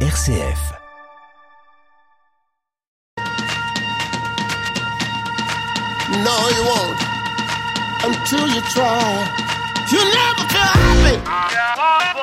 RCF. No, you won't until you try. You never feel happy.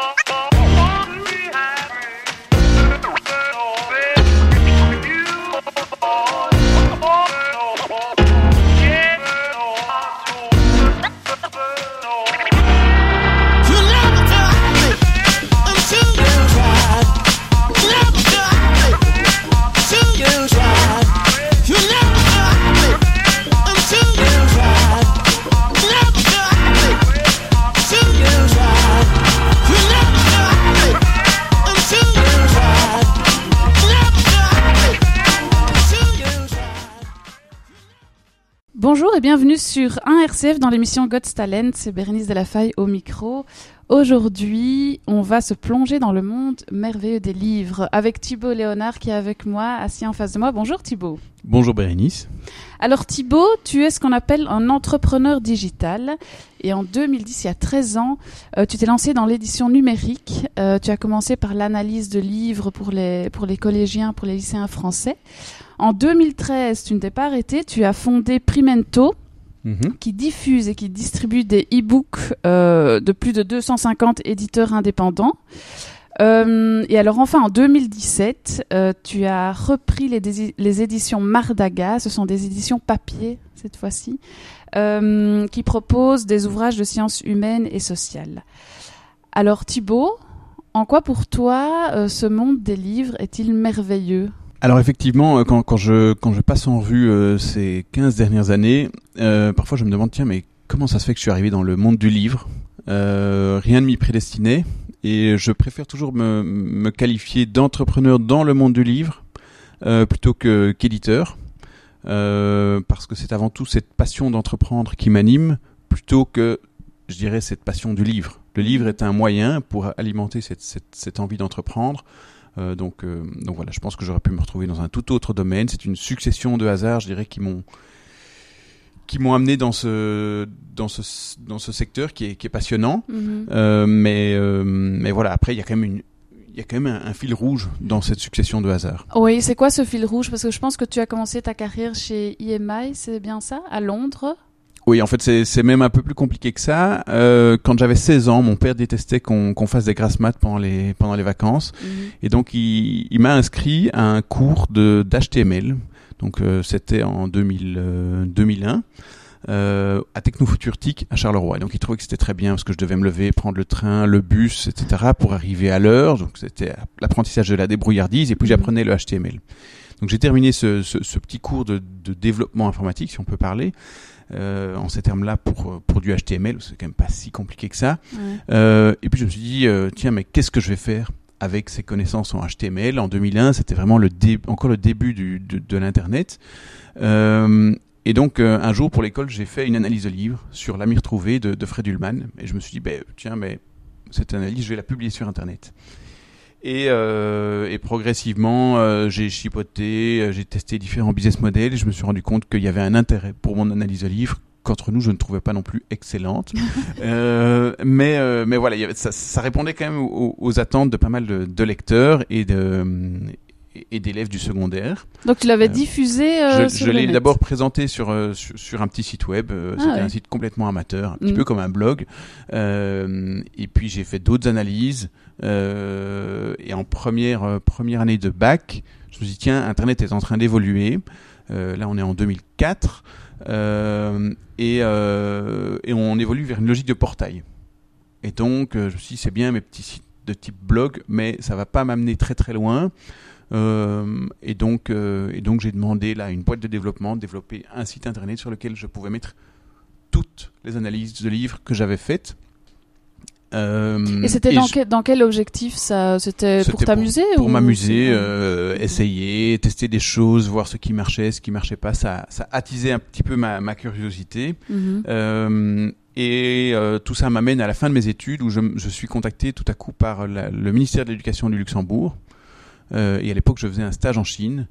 Bonjour et bienvenue sur 1RCF dans l'émission God's Talent. C'est Bérénice Delafaye au micro. Aujourd'hui, on va se plonger dans le monde merveilleux des livres avec Thibaut Léonard qui est avec moi, assis en face de moi. Bonjour Thibaut. Bonjour Bérénice. Alors Thibaut, tu es ce qu'on appelle un entrepreneur digital et en 2010, il y a 13 ans, euh, tu t'es lancé dans l'édition numérique. Euh, tu as commencé par l'analyse de livres pour les, pour les collégiens, pour les lycéens français. En 2013, tu ne t'es pas arrêté, tu as fondé Primento Mhm. qui diffuse et qui distribue des e-books euh, de plus de 250 éditeurs indépendants. Euh, et alors enfin en 2017, euh, tu as repris les, éditions Mardaga, ce sont des éditions papier cette fois-ci, euh, qui proposent des ouvrages de sciences humaines et sociales. Alors Thibaut, en quoi pour toi ce monde des livres est-il merveilleux? Alors effectivement, euh, quand, quand, je, quand je passe en revue euh, ces 15 dernières années, euh, parfois je me demande, tiens, mais comment ça se fait que je suis arrivé dans le monde du livre? Euh, Rien ne m'y prédestinait, et je préfère toujours me, me qualifier d'entrepreneur dans le monde du livre, euh, plutôt que qu'éditeur, euh, parce que c'est avant tout cette passion d'entreprendre qui m'anime, plutôt que, je dirais, cette passion du livre. Le livre est un moyen pour alimenter cette, cette, cette envie d'entreprendre, Euh, donc, euh, donc voilà, je pense que j'aurais pu me retrouver dans un tout autre domaine. C'est une succession de hasards, je dirais, qui m'ont qui m'ont amené dans ce dans ce dans ce secteur qui est qui est passionnant. Euh, mais euh, mais voilà, après il y a quand même une il y a quand même un, un fil rouge dans cette succession de hasards. Oui, c'est quoi ce fil rouge? Parce que je pense que tu as commencé ta carrière chez IMI, c'est bien ça, à Londres? Oui, en fait, c'est même un peu plus compliqué que ça. Euh, quand j'avais 16 ans, mon père détestait qu'on qu'on fasse des grasses maths pendant les pendant les vacances. Et donc, il, il m'a inscrit à un cours de d'HTML. Donc, euh, c'était en 2000, euh, 2001. Euh, à Technofuturtique à Charleroi. Et donc il trouvait que c'était très bien parce que je devais me lever, prendre le train, le bus, etc. pour arriver à l'heure. Donc c'était l'apprentissage de la débrouillardise et puis Mhm. j'apprenais le HTML. Donc j'ai terminé ce, ce, ce petit cours de, de développement informatique, si on peut parler, euh, en ces termes-là pour, pour du HTML. C'est quand même pas si compliqué que ça. Ouais. Euh, et puis je me suis dit, euh, tiens, mais qu'est-ce que je vais faire avec ces connaissances en HTML En 2001, c'était vraiment le encore le début du, de, de l'Internet. Euh, et donc, euh, un jour, pour l'école, j'ai fait une analyse de livre sur l'ami retrouvé de, de Fred Ullman. Et je me suis dit, ben, tiens, mais cette analyse, je vais la publier sur Internet. Et, euh, et progressivement, euh, j'ai chipoté, euh, j'ai testé différents business models et je me suis rendu compte qu'il y avait un intérêt pour mon analyse de livre qu'entre nous, je ne trouvais pas non plus excellente. Euh, mais, euh, mais voilà, il y avait- ça, ça répondait quand même aux, aux attentes de pas mal de, de lecteurs et de et d'élèves du secondaire. Donc tu l'avais Euh, diffusé euh, je je l'ai d'abord présenté sur, euh, sur sur un petit site web. euh, Ah C'était ouais. un site complètement amateur, un petit Mm. peu comme un blog. Euh, et puis j'ai fait d'autres analyses. euh, et en première première année de bac, je me suis dit tiens, Internet est en train d'évoluer. Là, on est en 2004 euh, et et on évolue vers une logique de portail. Et donc, je me suis dit c'est bien mes petits sites de type blog, mais ça va pas m'amener très très loin. Euh, et donc, euh, et donc j'ai demandé là à une boîte de développement de développer un site internet sur lequel je pouvais mettre toutes les analyses de livres que j'avais faites. Euh, Et c'était dans, je- quel, dans quel objectif ça? C'était pour t'amuser pour ou m'amuser, euh, essayer, tester des choses, voir ce qui marchait, ce qui marchait pas. Ça, ça attisait un petit peu ma, ma curiosité. Mhm. Euh, et tout ça m'amène à la fin de mes études où je, suis contacté tout à coup par la- le ministère de l'Éducation du Luxembourg. Euh, et à l'époque, je faisais un stage en Chine.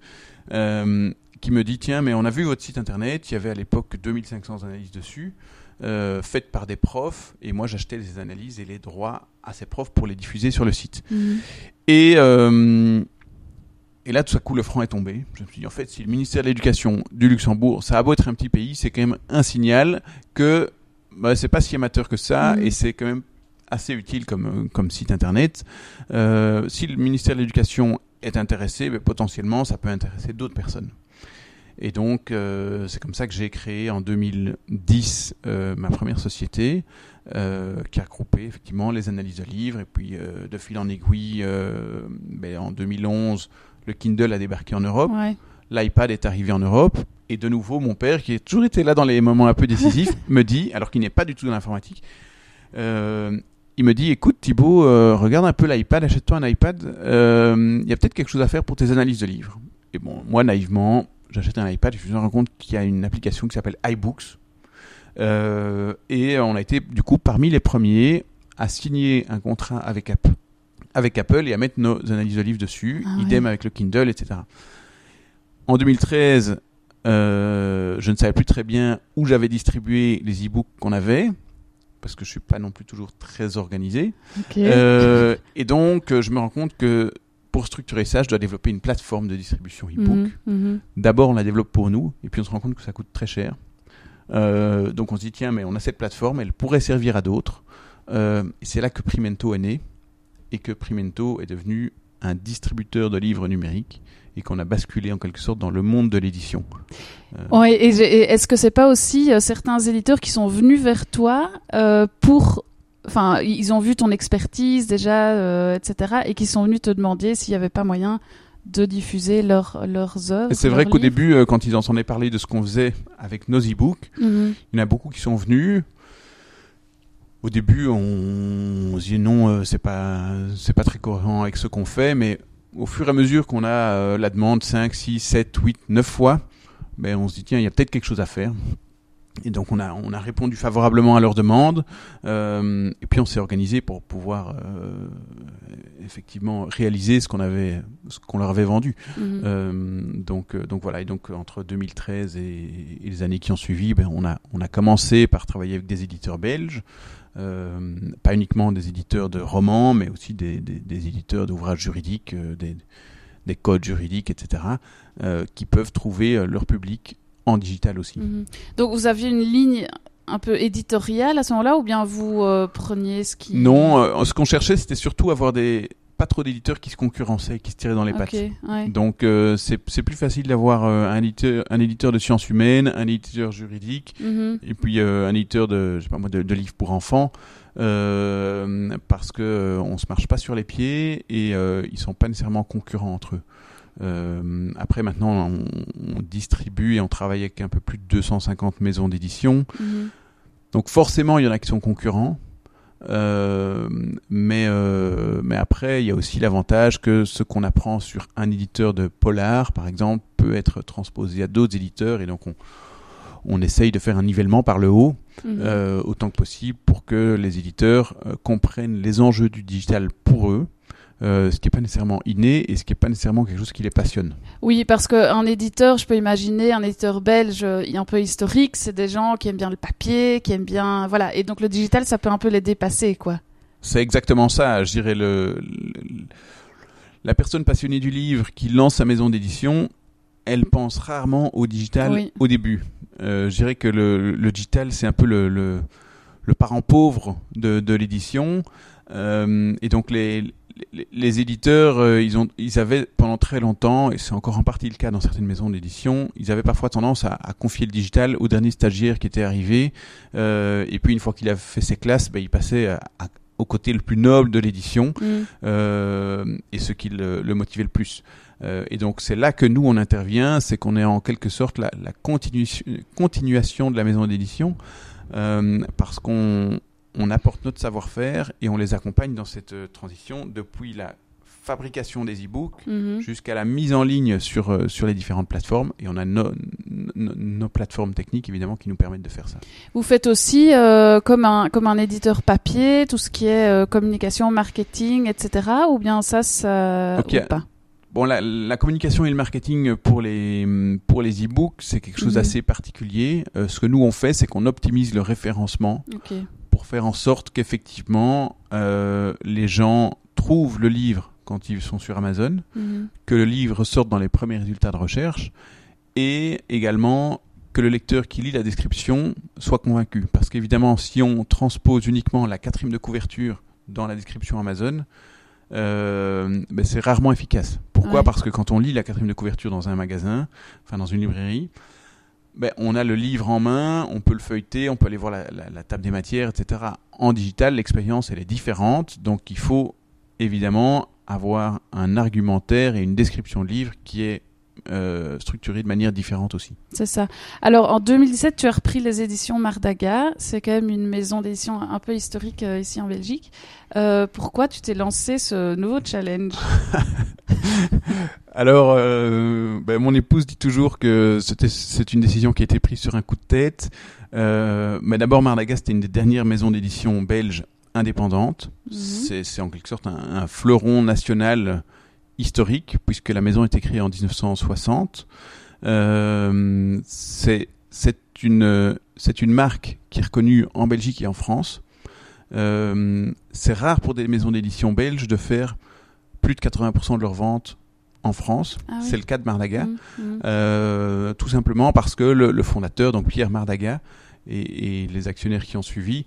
Euh, qui me dit tiens mais on a vu votre site internet il y avait à l'époque 2500 analyses dessus euh, faites par des profs et moi j'achetais les analyses et les droits à ces profs pour les diffuser sur le site Mhm. Et, euh, et là, tout à coup, le franc est tombé. Je me suis dit, en fait, si le ministère de l'Éducation du Luxembourg, ça a beau être un petit pays, c'est quand même un signal que bah, c'est pas si amateur que ça, Mhm. et c'est quand même assez utile comme, comme site internet. Euh, si le ministère de l'Éducation est intéressé, ben, potentiellement, ça peut intéresser d'autres personnes. Et donc, euh, c'est comme ça que j'ai créé en 2010 euh, ma première société, qui a regroupé effectivement les analyses de livres. Et puis, de fil en aiguille, ben, en 2011, le Kindle a débarqué en Europe Ouais. l'iPad est arrivé en Europe. Et de nouveau, mon père, qui a toujours été là dans les moments un peu décisifs, me dit, alors qu'il n'est pas du tout dans l'informatique, euh, il me dit, écoute Thibaut, euh, regarde un peu l'iPad, achète-toi un iPad, euh, il y a peut-être quelque chose à faire pour tes analyses de livres. Et bon, moi, naïvement, j'achète un iPad, je me rends compte qu'il y a une application qui s'appelle iBooks. Euh, et on a été, du coup, parmi les premiers à signer un contrat avec Apple, avec Apple et à mettre nos analyses de livres dessus, Ah ouais. idem avec le Kindle, etc. En 2013, euh, je ne savais plus très bien où j'avais distribué les e-books qu'on avait, parce que je suis pas non plus toujours très organisé. Euh, et donc, euh, je me rends compte que pour structurer ça, je dois développer une plateforme de distribution e-book. Mhm, mhm. D'abord, on la développe pour nous, et puis on se rend compte que ça coûte très cher. Euh, donc on se dit, tiens, mais on a cette plateforme, elle pourrait servir à d'autres. Euh, c'est là que Primento est né, et que Primento est devenu un distributeur de livres numériques, et qu'on a basculé en quelque sorte dans le monde de l'édition. Euh, Ouais, et, est-ce que c'est pas aussi euh, certains éditeurs qui sont venus vers toi euh, pour, enfin, ils ont vu ton expertise déjà, etc., et qui sont venus te demander s'il y avait pas moyen de diffuser leurs leurs œuvres. C'est vrai qu'au début, quand ils en sont parlé de ce qu'on faisait avec nos e-books, Mhm. il y en a beaucoup qui sont venus. Au début, on, on se dit non, euh, c'est pas, c'est pas très cohérent avec ce qu'on fait, mais au fur et à mesure qu'on a euh, la demande 5, 6, 7, 8, 9 fois, ben, on se dit tiens, il y a peut-être quelque chose à faire. Et donc on a, on a répondu favorablement à leur demande, euh, et puis on s'est organisé pour pouvoir euh, effectivement réaliser ce qu'on avait, ce qu'on leur avait vendu. Mhm. Euh, donc, donc voilà, et donc entre 2013 et, et les années qui ont suivi, ben, on, a, on a commencé par travailler avec des éditeurs belges, pas uniquement des éditeurs de romans, mais aussi des, des, des éditeurs d'ouvrages juridiques, euh, des, des codes juridiques, etc., euh, qui peuvent trouver euh, leur public en digital aussi. Mhm. Donc vous aviez une ligne un peu éditoriale à ce moment-là, ou bien vous euh, preniez ce qui Non, euh, ce qu'on cherchait, c'était surtout avoir des pas trop d'éditeurs qui se concurrençaient, qui se tiraient dans les pattes. Ouais. Donc euh, c'est plus facile d'avoir euh, un, éditeur, un éditeur de sciences humaines, un éditeur juridique, Mhm. et puis euh, un éditeur de, je sais pas moi, de, de livres pour enfants, parce que on se marche pas sur les pieds et ils sont pas nécessairement concurrents entre eux. Euh, après maintenant, on, on distribue et on travaille avec un peu plus de 250 maisons d'édition. Mhm. Donc forcément, il y en a qui sont concurrents. Euh, mais, euh, mais après, il y a aussi l'avantage que ce qu'on apprend sur un éditeur de polar, par exemple, peut être transposé à d'autres éditeurs. Et donc, on, on essaye de faire un nivellement par le haut, Mhm. euh, autant que possible, pour que les éditeurs euh, comprennent les enjeux du digital pour eux, euh, ce qui n'est pas nécessairement inné et ce qui n'est pas nécessairement quelque chose qui les passionne. Oui, parce qu'un éditeur, je peux imaginer, un éditeur belge euh, un peu historique, c'est des gens qui aiment bien le papier, qui aiment bien... Voilà, et donc le digital, ça peut un peu les dépasser, quoi. C'est exactement ça, je dirais, le, le- la personne passionnée du livre qui lance sa maison d'édition, elle pense rarement au digital Oui. au début. Euh, je dirais que le, le digital, c'est un peu le, le, le parent pauvre de, de l'édition. Euh, et donc les, les, les éditeurs, euh, ils, ont, ils avaient pendant très longtemps, et c'est encore en partie le cas dans certaines maisons d'édition, ils avaient parfois tendance à, à confier le digital au dernier stagiaire qui était arrivé. Euh, et puis une fois qu'il a fait ses classes, ben, il passait à- à- au côté le plus noble de l'édition Mhm. euh, et ce qui le, le motivait le plus. Euh, et donc c'est là que nous on intervient, c'est qu'on est en quelque sorte la, la continu- continuation de la maison d'édition euh, parce qu'on on apporte notre savoir-faire et on les accompagne dans cette euh, transition depuis la fabrication des e-books Mhm. jusqu'à la mise en ligne sur, euh, sur les différentes plateformes et on a nos, plateformes techniques évidemment qui nous permettent de faire ça. Vous faites aussi, euh, comme, un, comme un éditeur papier, tout ce qui est euh, communication, marketing, etc. Ou bien ça, ça... Ok. ou pas? Bon, la, la communication et le marketing pour les pour les e-books, c'est quelque chose Mhm. d'assez particulier. Euh, ce que nous on fait, c'est qu'on optimise le référencement pour faire en sorte qu'effectivement euh, les gens trouvent le livre quand quand ils sont sur Amazon, Mhm. que le livre sorte dans les premiers résultats de recherche, et également que le lecteur qui lit la description soit convaincu. Parce qu'évidemment, si on transpose uniquement la quatrième de couverture dans la description Amazon, euh, ben, c'est rarement efficace. Pourquoi Ouais. Parce que quand on lit la quatrième de couverture dans un magasin, enfin dans une librairie, ben, on a le livre en main, on peut le feuilleter, on peut aller voir la, la- la table des matières, etc. En digital, l'expérience, elle est différente, donc il faut évidemment avoir un argumentaire et une description de livre qui est euh, structurée de manière différente aussi. C'est ça. Alors en 2017, tu as repris les éditions Mardaga. C'est quand même une maison d'édition un peu historique euh, ici en Belgique. Euh, pourquoi tu t'es lancé ce nouveau challenge? Alors, euh, ben, mon épouse dit toujours que c'était- c'est une décision qui a été prise sur un coup de tête. Euh, mais d'abord, Mardaga, c'était une des dernières maisons d'édition belges indépendantes. Mhm. C'est c'est en quelque sorte un, un fleuron national historique, puisque la maison a été créée en 1960. Euh, c'est une, marque qui est reconnue en Belgique et en France. Euh, c'est rare pour des maisons d'édition belges de faire plus de 80% de leurs ventes en France. Ah oui. C'est le cas de Mardaga. Mhm, mhm. Euh, tout simplement parce que le, le fondateur, donc Pierre Mardaga, et, et les actionnaires qui ont suivi,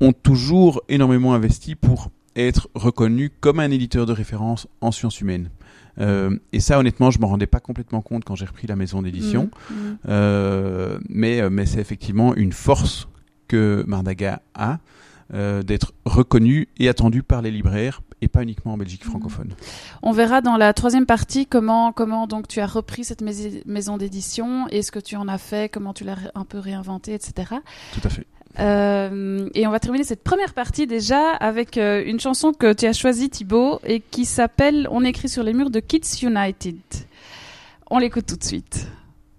ont toujours énormément investi pour être reconnu comme un éditeur de référence en sciences humaines. Euh, et ça, honnêtement, je m'en rendais pas complètement compte quand j'ai repris la maison d'édition. Mhm, mhm. Euh, mais mais c'est effectivement une force que Mardaga a euh, d'être reconnu et attendu par les libraires et pas uniquement en Belgique Mhm. francophone. On verra dans la troisième partie comment comment donc tu as repris cette mais- maison d'édition et ce que tu en as fait, comment tu l'as un peu réinventé, etc. Tout à fait. Euh, et on va terminer cette première partie déjà avec euh, une chanson que tu as choisie Thibaut et qui s'appelle On écrit sur les murs de Kids United. On l'écoute tout de suite.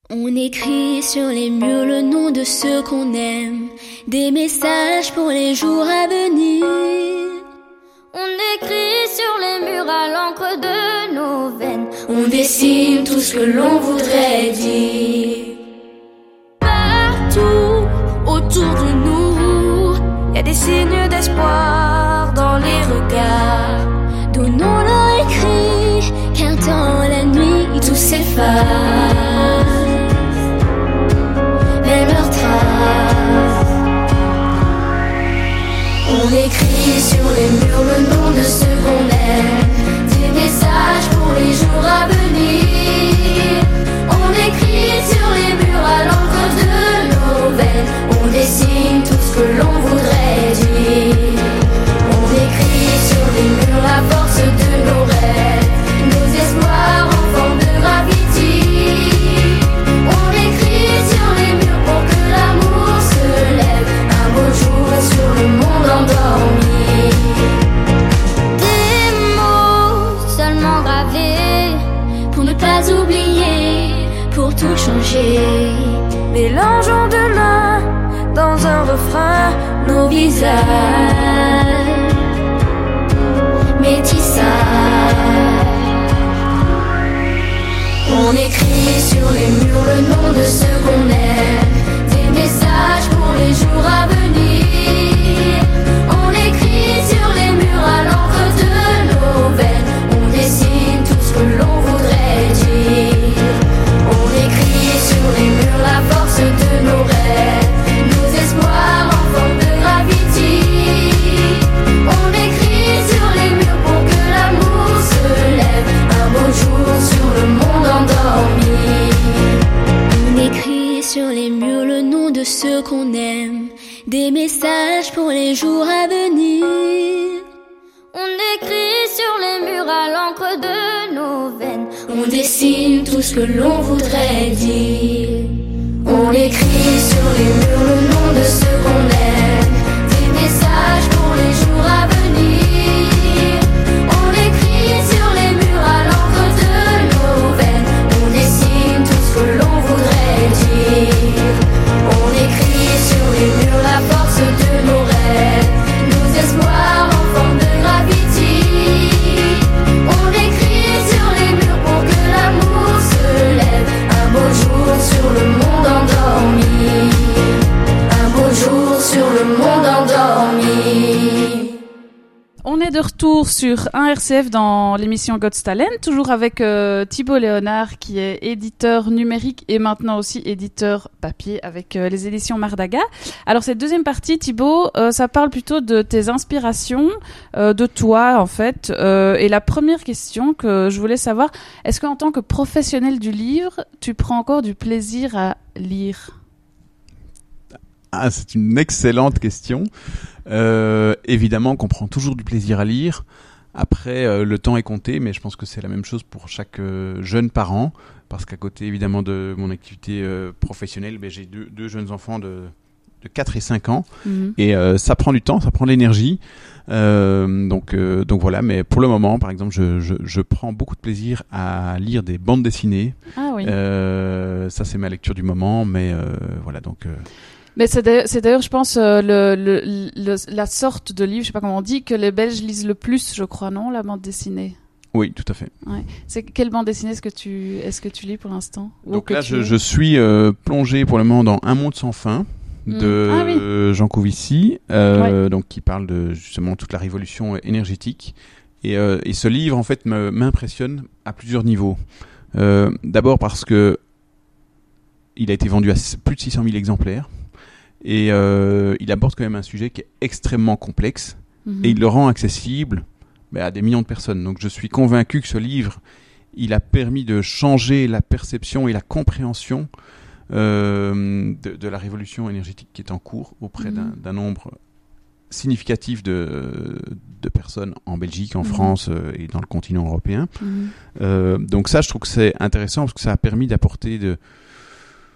On écrit sur les murs le nom de ceux qu'on aime, des messages pour les jours à venir. On écrit sur les murs à l'encre de nos veines, on dessine tout ce que l'on voudrait dire. Autour de nous, y a des signes d'espoir dans les regards. Donnons-leur écrit, car dans la nuit tout s'efface. Même leurs traces. On écrit sur les murs Mélangeons demain dans un refrain nos visages. Métissage. On écrit sur les murs le nom de ceux qu'on aime, des messages pour les jours à venir. Pour les jours à venir. On écrit sur les murs à l'encre de nos veines, on dessine tout ce que l'on voudrait dire. On écrit sur les murs le nom de de retour sur 1RCF dans l'émission God's Talent, toujours avec euh, Thibaut Léonard qui est éditeur numérique et maintenant aussi éditeur papier avec euh, les éditions Mardaga. Alors cette deuxième partie, Thibaut, euh, ça parle plutôt de tes inspirations, euh, de toi en fait. Euh, et la première question que je voulais savoir, est-ce qu'en tant que professionnel du livre, tu prends encore du plaisir à lire? Ah, c'est une excellente question. Euh, évidemment qu'on prend toujours du plaisir à lire. Après, euh, le temps est compté, mais je pense que c'est la même chose pour chaque euh, jeune parent, parce qu'à côté, évidemment, de mon activité professionnelle, ben, j'ai deux, deux jeunes enfants de, de 4 et 5 ans, Mhm. et ça prend du temps, ça prend de l'énergie. Donc, donc voilà, mais pour le moment, par exemple, je, je, je prends beaucoup de plaisir à lire des bandes dessinées. Ah oui. Ça, c'est ma lecture du moment, mais voilà, donc... Mais c'est d'ailleurs, je pense, euh, le, le, le- la sorte de livre, je sais pas comment on dit, que les Belges lisent le plus, je crois, non, la bande dessinée? oui, tout à fait. C'est quelle bande dessinée est-ce que tu est-ce que tu lis pour l'instant? Donc là, je, suis euh, plongé pour le moment dans Un monde sans fin Mm. de Ah oui. Jean Covici, euh, donc qui parle de justement toute la révolution énergétique. Et, euh, et ce livre, en fait, m'impressionne à plusieurs niveaux. D'abord parce que il a été vendu à plus de 600 000 exemplaires. Et euh, il aborde quand même un sujet qui est extrêmement complexe Mhm. et il le rend accessible ben, à des millions de personnes. Donc je suis convaincu que ce livre, il a permis de changer la perception et la compréhension euh, de, de la révolution énergétique qui est en cours auprès d'un- Mhm. d'un nombre significatif de, de personnes en Belgique, en Mhm. France euh, et dans le continent européen. Euh, donc ça, je trouve que c'est intéressant parce que ça a permis d'apporter de,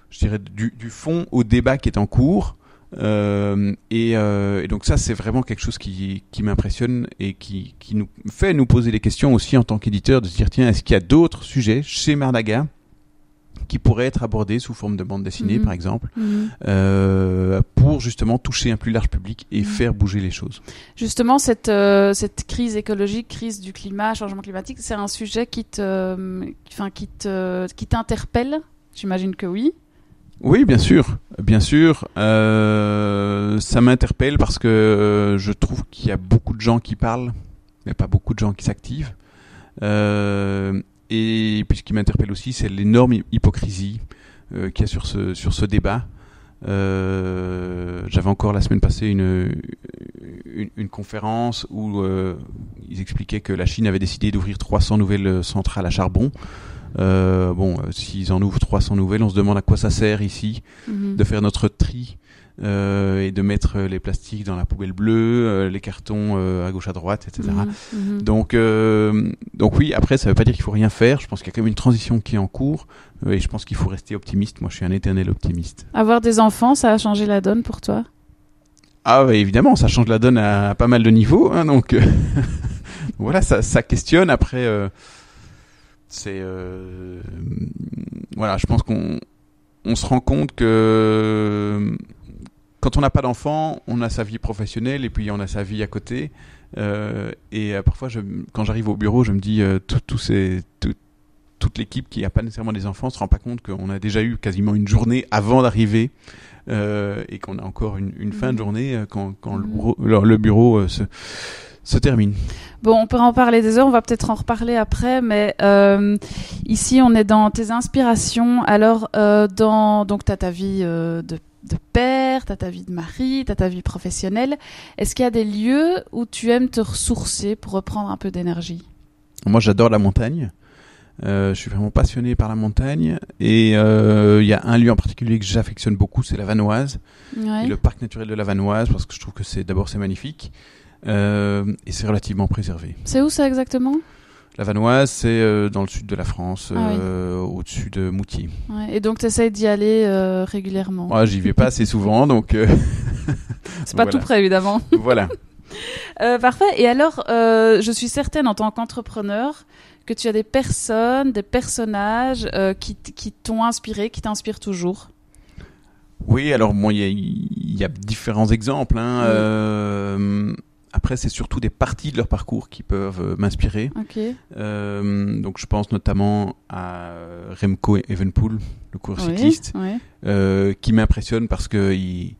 je dirais, du, du fond au débat qui est en cours. Euh, et, euh, et donc ça, c'est vraiment quelque chose qui, qui m'impressionne et qui, qui nous fait nous poser des questions aussi en tant qu'éditeur, de se dire, tiens, est-ce qu'il y a d'autres sujets chez Mardaga qui pourraient être abordés sous forme de bande dessinée, Mhm. par exemple, Mhm. euh, pour justement toucher un plus large public et Mhm. faire bouger les choses? Justement, cette euh, cette crise écologique, crise du climat, changement climatique, c'est un sujet qui te, enfin qui te, qui t'interpelle? J'imagine que oui. Oui, bien sûr, bien sûr. Euh, ça m'interpelle parce que euh, je trouve qu'il y a beaucoup de gens qui parlent, mais pas beaucoup de gens qui s'activent. Euh, et puis ce qui m'interpelle aussi, c'est l'énorme hy- hypocrisie qu'il y a sur ce sur ce débat. J'avais encore la semaine passée une une, conférence où ils expliquaient que la Chine avait décidé d'ouvrir 300 nouvelles centrales à charbon. Euh, bon, euh, s'ils en ouvrent 300 nouvelles, on se demande à quoi ça sert ici Mhm. de faire notre tri euh, et de mettre les plastiques dans la poubelle bleue, euh, les cartons euh, à gauche à droite, etc. Mhm. Donc, euh, donc oui, après, ça veut pas dire qu'il faut rien faire. Je pense qu'il y a quand même une transition qui est en cours euh, et je pense qu'il faut rester optimiste. Moi, je suis un éternel optimiste. Avoir des enfants, ça a changé la donne pour toi? Ah ouais, évidemment, ça change la donne à, pas mal de niveaux. Hein, donc euh, voilà, ça, ça questionne. Après, euh, c'est euh, voilà, je pense qu'on on se rend compte que quand on n'a pas d'enfant, on a sa vie professionnelle et puis on a sa vie à côté. Euh, et euh, parfois, je, quand j'arrive au bureau, je me dis euh, tout- tout ces- tout- toute l'équipe qui n'a pas nécessairement des enfants se rend pas compte qu'on a déjà eu quasiment une journée avant d'arriver euh, et qu'on a encore une, une fin de Mhm. journée euh, quand, quand le Mhm. bureau, le, le bureau euh, se, se termine. Bon, on peut en parler des heures, on va peut-être en reparler après, mais euh, ici on est dans tes inspirations. Alors, euh, dans donc t'as ta vie euh, de, de père, t'as ta vie de mari, t'as ta vie professionnelle. Est-ce qu'il y a des lieux où tu aimes te ressourcer pour reprendre un peu d'énergie? Moi, j'adore la montagne. Je suis vraiment passionné par la montagne et il y a un lieu en particulier que j'affectionne beaucoup, c'est la Vanoise, Ouais. et le parc naturel de la Vanoise, parce que je trouve que c'est d'abord c'est magnifique et c'est relativement préservé. C'est où ça exactement? La Vanoise, c'est euh, dans le sud de la France, Ah oui. euh, au-dessus de Moutier. Ouais, Et donc t'essayes d'y aller euh, régulièrement? Moi, j'y vais pas assez souvent, donc euh, C'est pas voilà. tout près évidemment. voilà. Euh, parfait. Et alors, euh, je suis certaine en tant qu'entrepreneur que tu as des personnes, des personnages euh, qui, t'ont inspiré, qui t'inspirent toujours? Oui, alors bon, il y a, il y a différents exemples. Hein. Oui. Après, c'est surtout des parties de leur parcours qui peuvent euh, m'inspirer. Euh, donc, je pense notamment à Remco Evenpool, le coureur Oui, cycliste, oui. euh, qui m'impressionne parce que il,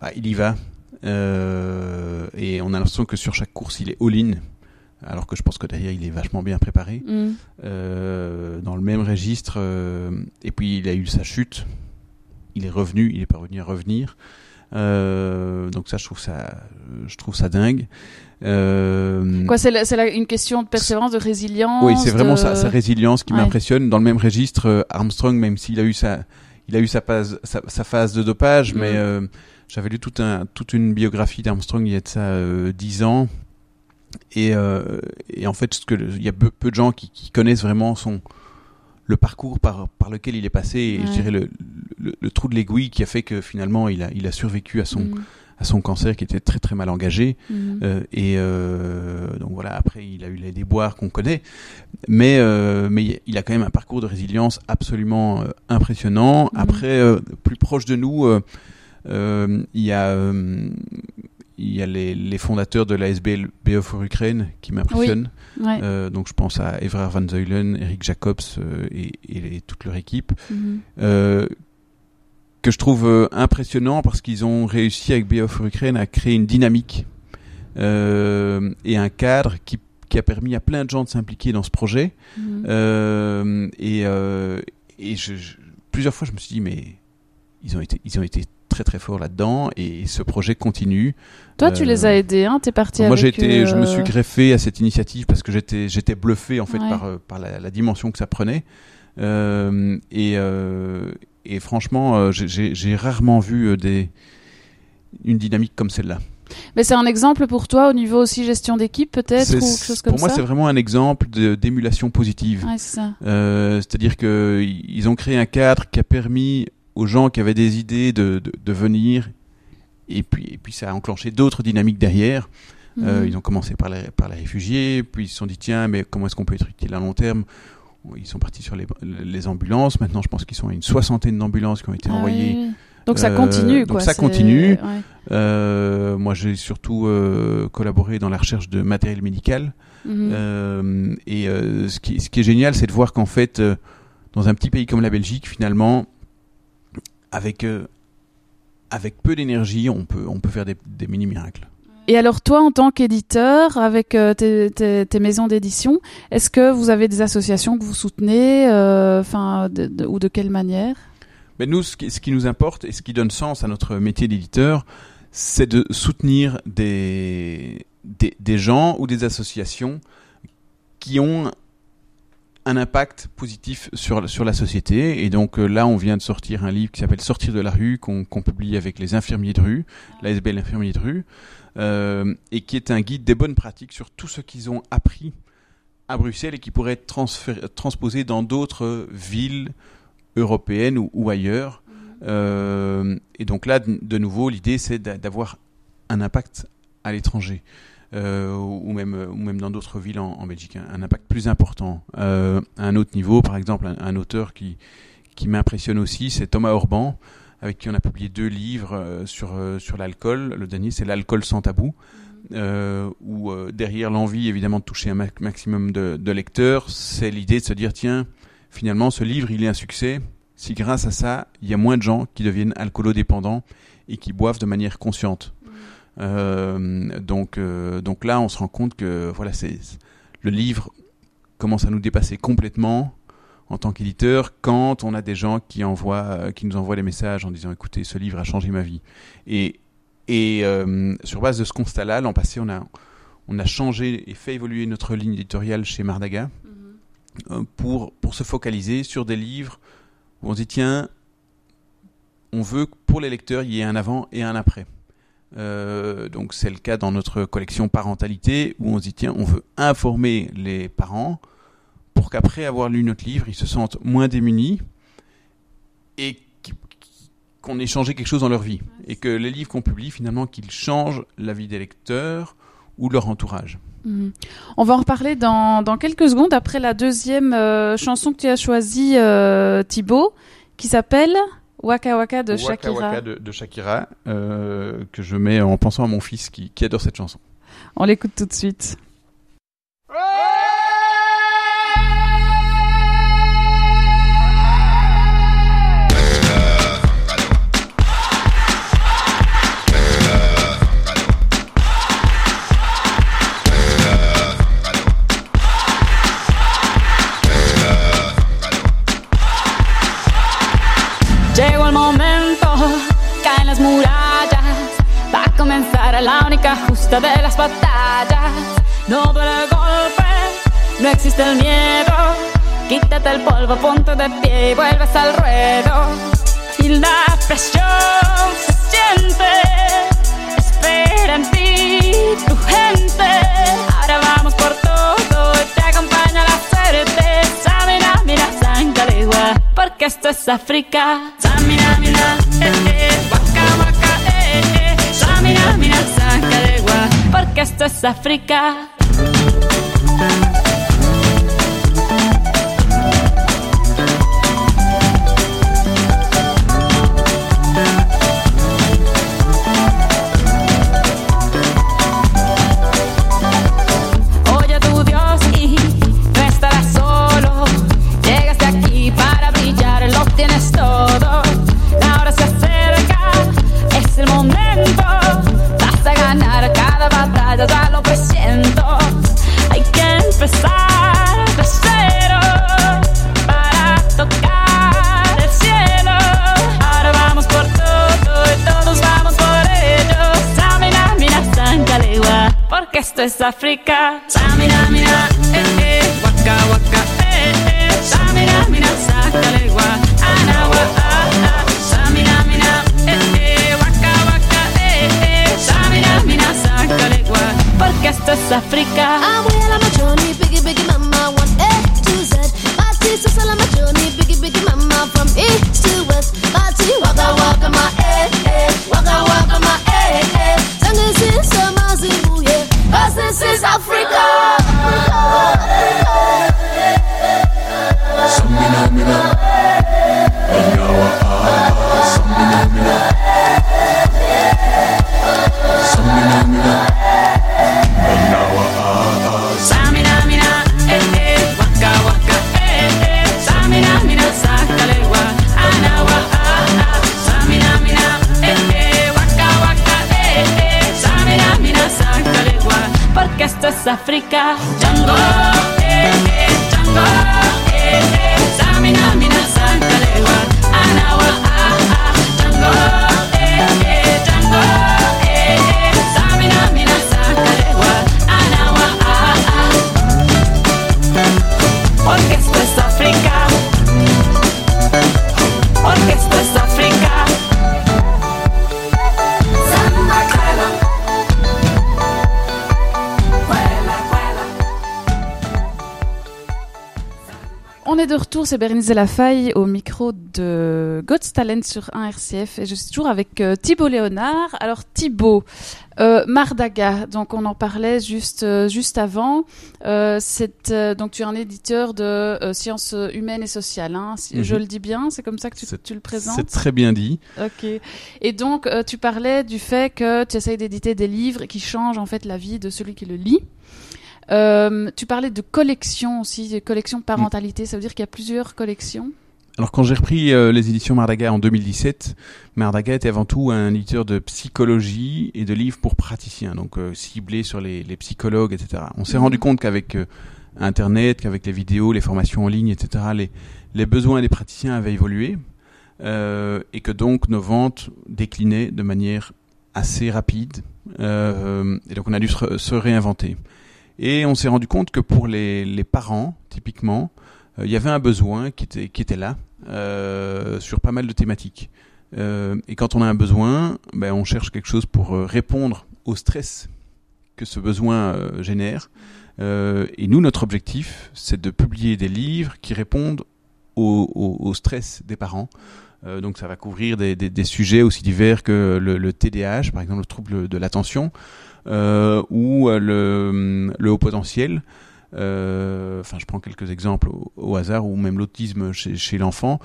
bah, il y va. Euh, et on a l'impression que sur chaque course, il est all-in. Alors que je pense que derrière, il est vachement bien préparé. Mm. Dans le même registre. et puis, il a eu sa chute. Il est revenu. Il est parvenu à revenir. Euh, donc ça, je trouve ça, je trouve ça dingue. Euh, Quoi, c'est une question de persévérance, de résilience. oui, c'est vraiment de- sa, sa résilience qui Ouais. m'impressionne. Dans le même registre, euh, Armstrong, même s'il a eu sa, il a eu sa phase, sa, sa phase de dopage, Mm. mais euh, j'avais lu tout un, toute une biographie d'Armstrong il y a de ça euh, 10 ans. Et, euh, et en fait, ce que le- il y a peu, peu de gens qui, qui connaissent vraiment son le parcours par, par lequel il est passé, et je dirais le, le, le trou de l'aiguille qui a fait que finalement il a, il a survécu à son, Mm. à son cancer qui était très très mal engagé. Mm. Euh, et euh, donc voilà, après il a eu les déboires qu'on connaît, mais euh, mais il a quand même un parcours de résilience absolument euh, impressionnant. Mhm. Après, euh, plus proche de nous, euh, euh, il y a euh, il y a les, les fondateurs de l'ASBL for Ukraine qui m'impressionnent. Ouais. Euh, donc je pense à Evrard Van Zeulen, Eric Jacobs euh, et, et les- toute leur équipe Mhm. euh, que je trouve impressionnant parce qu'ils ont réussi avec BO for Ukraine à créer une dynamique et un cadre qui, qui a permis à plein de gens de s'impliquer dans ce projet. Mhm. Et et je, je- plusieurs fois, je me suis dit, mais ils ont été, ils ont été très très forts là-dedans et ce projet continue. Toi, tu Euh, les as aidés, hein T'es parti Moi, avec j'ai été, je me suis euh, greffé à cette initiative parce que j'étais, j'étais bluffé en fait Ouais. par, euh, par la, la dimension que ça prenait. Euh, et, euh, et franchement, euh, j'ai- rarement vu euh, des, une dynamique comme celle-là. Mais c'est un exemple pour toi au niveau aussi gestion d'équipe, peut-être, ou quelque chose comme Pour moi, c'est vraiment un exemple d'émulation positive. Ouais. Euh, C'est-à-dire que i- ils ont créé un cadre qui a permis aux gens qui avaient des idées de, de, de venir, et puis, et puis ça a enclenché d'autres dynamiques derrière. Euh, Mhm. ils ont commencé par les, par les réfugiés, puis ils se sont dit tiens, mais comment est-ce qu'on peut être utile à long terme? Ils sont partis sur les, les ambulances. Maintenant, je pense qu'ils sont à une soixantaine d'ambulances qui ont été Ah envoyées. oui. Donc ça Euh, continue, donc quoi. ça continue. ouais. Euh, moi, j'ai surtout collaboré dans la recherche de matériel médical. Mhm. Et ce, qui, ce qui est génial, c'est de voir qu'en fait, dans un petit pays comme la Belgique, finalement, avec, euh, avec peu d'énergie, on peut, on peut faire des, des mini-miracles. Et alors toi, en tant qu'éditeur, avec euh, tes, tes- tes maisons d'édition, est-ce que vous avez des associations que vous soutenez, euh, enfin, ou de quelle manière? Mais nous, ce qui, ce qui nous importe et ce qui donne sens à notre métier d'éditeur, c'est de soutenir des, des, des gens ou des associations qui ont un impact positif sur, la société. Et donc euh, là, on vient de sortir un livre qui s'appelle Sortir de la rue, qu'on publie avec les infirmiers de rue, l'ASBL Infirmiers de rue, euh, et qui est un guide des bonnes pratiques sur tout ce qu'ils ont appris à Bruxelles et qui pourrait être transposé dans d'autres villes européennes ou, ailleurs. Euh, et donc là, de nouveau, l'idée, c'est d'a- d'avoir un impact à l'étranger. Euh, ou même ou même dans d'autres villes en, en Belgique, un, un impact plus important. Euh, à un autre niveau, par exemple, un, un auteur qui qui m'impressionne aussi, c'est Thomas Orban, avec qui on a publié deux livres euh, sur euh, sur l'alcool. Le dernier, c'est l'alcool sans tabou, euh, où euh, derrière l'envie évidemment de toucher un ma- maximum de, de lecteurs, c'est l'idée de se dire tiens, finalement, ce livre, il est un succès. Si grâce à ça, il y a moins de gens qui deviennent alcoolodépendants et qui boivent de manière consciente. Euh, donc, euh, donc là, on se rend compte que voilà, c'est le livre commence à nous dépasser complètement en tant qu'éditeur quand on a des gens qui envoient, euh, qui nous envoient des messages en disant écoutez, ce livre a changé ma vie. Et, et euh, sur base de ce constat-là, l'an passé, on a, on a changé et fait évoluer notre ligne éditoriale chez Mardaga euh, pour, pour se focaliser sur des livres où on se dit tiens, on veut que pour les lecteurs, il y ait un avant et un après. Euh, donc c'est le cas dans notre collection parentalité où on se dit tiens, on veut informer les parents pour qu'après avoir lu notre livre, ils se sentent moins démunis et qu'on ait changé quelque chose dans leur vie. Et que les livres qu'on publie, finalement, qu'ils changent la vie des lecteurs ou leur entourage. Mhm. On va en reparler dans, dans quelques secondes après la deuxième euh, chanson que tu as choisie, euh, Thibaut, qui s'appelle Waka Waka de Waka Shakira. Waka de, de Shakira, euh, que je mets en pensant à mon fils qui, qui adore cette chanson. On l'écoute tout de suite. A comenzar la única justa de las batallas. No duele el golpe, no existe el miedo. Quítate el polvo, ponte de pie y vuelves al ruedo. Y la presión se siente. Espera en ti tu gente. Ahora vamos por todo y te acompaña la suerte. Samina, mira, sangalegua, porque esto es África. Samina, mira, eh, eh, mira, mira, saca de guá, porque esto es África. Empezar de cero para tocar el cielo. Ahora vamos por todo y todos vamos por ello. Samina, mira, Sankalegua, porque esto es África. Samina, mira, eh, eh, waka, waka, eh, eh. Samina, mira, Sankalegua, anawa, ah, ah. Samina, mira, eh, eh, waka, waka, eh, eh. Samina, mira, Sankalegua, porque esto es África. I'm my journey, biggie, biggie, mama, one A to Z. To sell on my journey, biggie, biggie, mama, from east to my eh, eh, waka, waka, my eh, eh. Tango is summer, Zimbabwe, this is Africa. África. Django, On est de retour, c'est Bernice Delafaille au micro de God's Talent sur 1RCF et je suis toujours avec euh, Thibaut Léonard. Alors Thibaut, euh, Mardaga, donc on en parlait juste euh, juste avant. Euh, c'est, euh, donc tu es un éditeur de euh, sciences humaines et sociales, hein, si- Mhm. je le dis bien, c'est comme ça que tu, tu le présentes? C'est très bien dit. Ok. Et donc, euh, tu parlais du fait que tu essayes d'éditer des livres qui changent en fait la vie de celui qui le lit. Euh, tu parlais de collection aussi, de collection de parentalité. Ça veut dire qu'il y a plusieurs collections? Alors quand j'ai repris euh, les éditions Mardaga en 2017, Mardaga était avant tout un éditeur de psychologie et de livres pour praticiens, donc euh, ciblés sur les, les psychologues, etc. On s'est Mhm. rendu compte qu'avec euh, Internet, qu'avec les vidéos, les formations en ligne, etc., les, les besoins des praticiens avaient évolué euh, et que donc nos ventes déclinaient de manière assez rapide. Euh, et donc on a dû se réinventer. Et on s'est rendu compte que pour les, parents, typiquement, euh, il y avait un besoin qui était, là euh, sur pas mal de thématiques. Euh, et quand on a un besoin, ben, on cherche quelque chose pour répondre au stress que ce besoin génère. Euh, et nous, notre objectif, c'est de publier des livres qui répondent au, stress des parents. Euh, donc ça va couvrir des, sujets aussi divers que le, TDAH, par exemple le trouble de l'attention, ou euh, le, le haut potentiel. Euh, Enfin, je prends quelques exemples au, hasard, ou même l'autisme chez, chez l'enfant.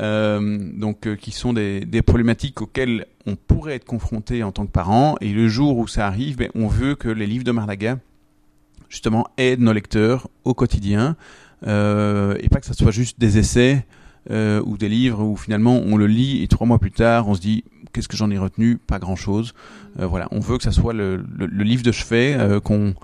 Euh, donc, euh, qui sont des, des problématiques auxquelles on pourrait être confronté en tant que parent. Et le jour où ça arrive, ben, on veut que les livres de Marlaga, justement, aident nos lecteurs au quotidien, euh, et pas que ça soit juste des essais euh, ou des livres où finalement on le lit et trois mois plus tard on se dit qu'est-ce que j'en ai retenu? Pas grand-chose. Euh, voilà, on veut que ça soit le, livre de chevet euh, qu'on